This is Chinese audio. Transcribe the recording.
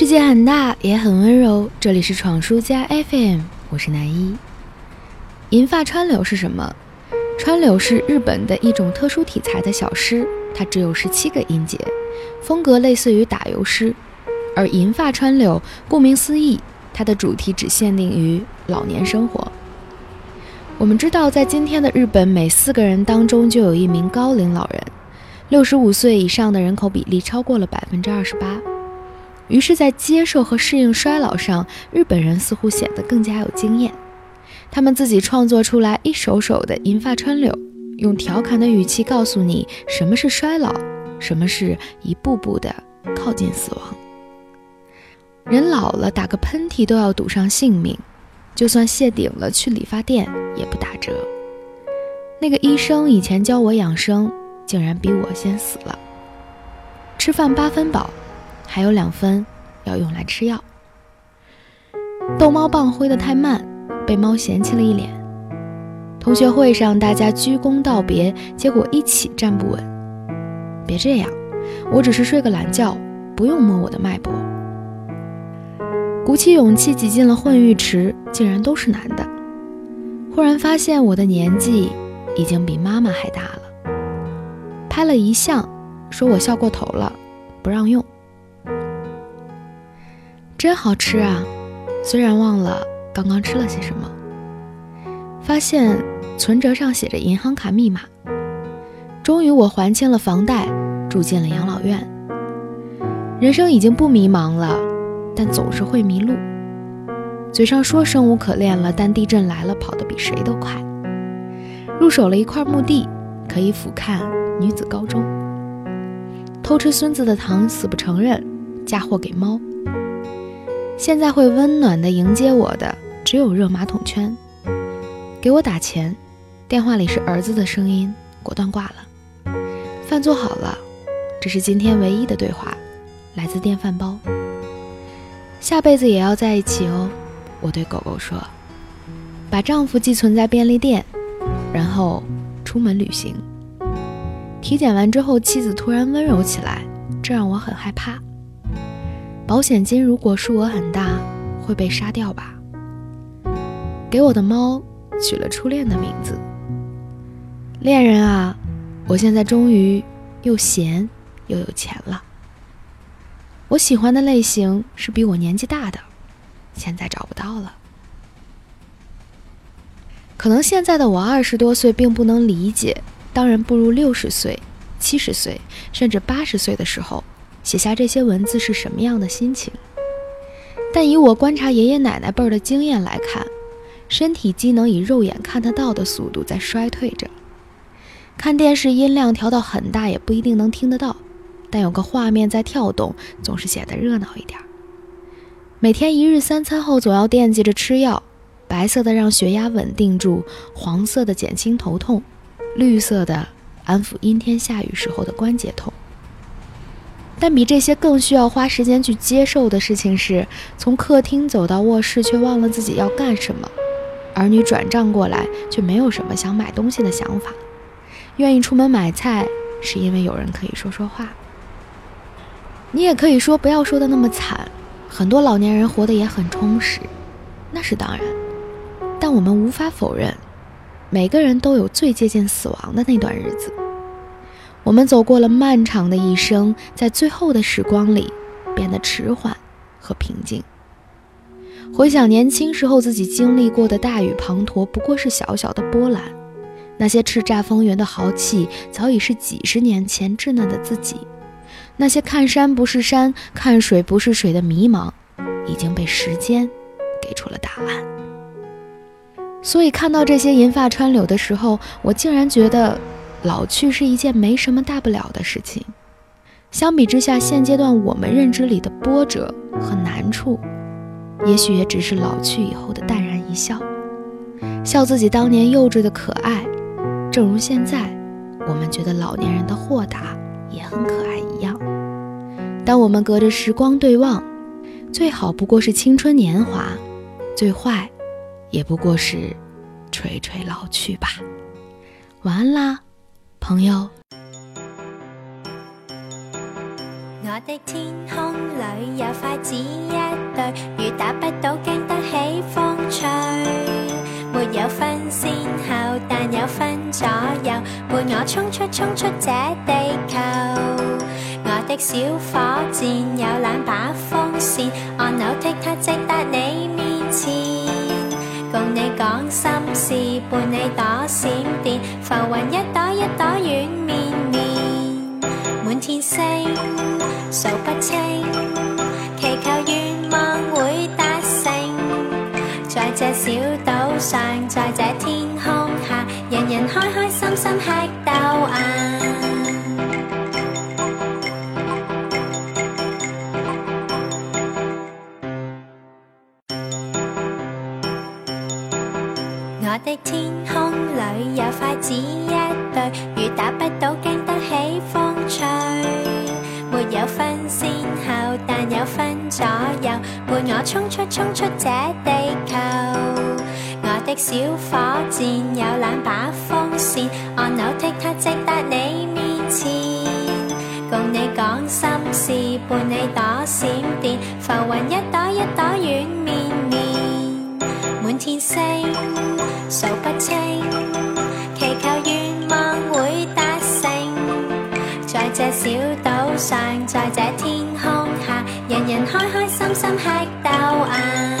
世界很大，也很温柔。这里是闯书家 FM，我是南一。银发川柳是什么？川柳是日本的一种特殊题材的小诗，它只有十七个音节，风格类似于打油诗。而银发川柳，顾名思义，它的主题只限定于老年生活。我们知道，在今天的日本，每四个人当中就有一名高龄老人，六十五岁以上的人口比例超过了百分之二十八。于是，在接受和适应衰老上，日本人似乎显得更加有经验。他们自己创作出来一首首的银发川柳，用调侃的语气告诉你什么是衰老，什么是一步步的靠近死亡。人老了，打个喷嚏都要赌上性命，就算谢顶了去理发店也不打折。那个医生以前教我养生，竟然比我先死了。吃饭八分饱。还有两分要用来吃药。逗猫棒挥得太慢，被猫嫌弃了一脸。同学会上，大家鞠躬道别，结果一起站不稳。别这样，我只是睡个懒觉，不用摸我的脉搏。鼓起勇气挤进了混浴池，竟然都是男的。忽然发现我的年纪已经比妈妈还大了。拍了一相，说我笑过头了，不让用。真好吃啊！虽然忘了刚刚吃了些什么，发现存折上写着银行卡密码。终于我还清了房贷，住进了养老院。人生已经不迷茫了，但总是会迷路。嘴上说生无可恋了，但地震来了，跑得比谁都快。入手了一块墓地，可以俯瞰女子高中。偷吃孙子的糖，死不承认，嫁祸给猫。现在会温暖的迎接我的只有热马桶圈。给我打钱，电话里是儿子的声音，果断挂了。饭做好了，这是今天唯一的对话，来自电饭煲。下辈子也要在一起哦，我对狗狗说。把丈夫寄存在便利店，然后出门旅行。体检完之后，妻子突然温柔起来，这让我很害怕。保险金如果数额很大，会被杀掉吧？给我的猫取了初恋的名字。恋人啊，我现在终于又闲又有钱了。我喜欢的类型是比我年纪大的，现在找不到了。可能现在的我二十多岁并不能理解，当人步入六十岁、七十岁甚至八十岁的时候。写下这些文字是什么样的心情？但以我观察爷爷奶奶辈儿的经验来看，身体机能以肉眼看得到的速度在衰退着。看电视音量调到很大也不一定能听得到，但有个画面在跳动，总是显得热闹一点。每天一日三餐后，总要惦记着吃药，白色的让血压稳定住，黄色的减轻头痛，绿色的安抚阴天下雨时候的关节痛。但比这些更需要花时间去接受的事情是，从客厅走到卧室却忘了自己要干什么；儿女转账过来却没有什么想买东西的想法；愿意出门买菜是因为有人可以说说话。你也可以说不要说的那么惨，很多老年人活得也很充实，那是当然。但我们无法否认，每个人都有最接近死亡的那段日子。我们走过了漫长的一生，在最后的时光里，变得迟缓和平静。回想年轻时候自己经历过的大雨滂沱，不过是小小的波澜；那些叱咤风云的豪气，早已是几十年前稚嫩的自己；那些看山不是山，看水不是水的迷茫，已经被时间给出了答案。所以，看到这些银发川柳的时候，我竟然觉得。老去是一件没什么大不了的事情，相比之下，现阶段我们认知里的波折和难处，也许也只是老去以后的淡然一笑，笑自己当年幼稚的可爱，正如现在我们觉得老年人的豁达也很可爱一样。当我们隔着时光对望，最好不过是青春年华，最坏也不过是垂垂老去吧。晚安啦。朋友。我的天空里有筷子一对，雨打不到，经得起风吹。没有分先后，但有分左右，伴我冲出冲出这地球。我的小火箭有两把风扇，按钮踢它直达你面前，共你讲心事，伴你躲闪电，浮云一朵一朵软绵绵，满天星数不清，祈求愿望会达成，在这小岛上，在这天空下，人人开开心心吃我的天空里有筷子一对，雨打不到，经得起风吹。没有分先后，但有分左右，伴我冲出冲出这地球。我的小火箭有两把风扇，按钮踢它直达你面前，共你讲心事，伴你躲闪电，浮云一朵一朵软绵绵，满天星数不清，祈求愿望会达成，在这小岛上，在这天空下，人人开开心心吃豆芽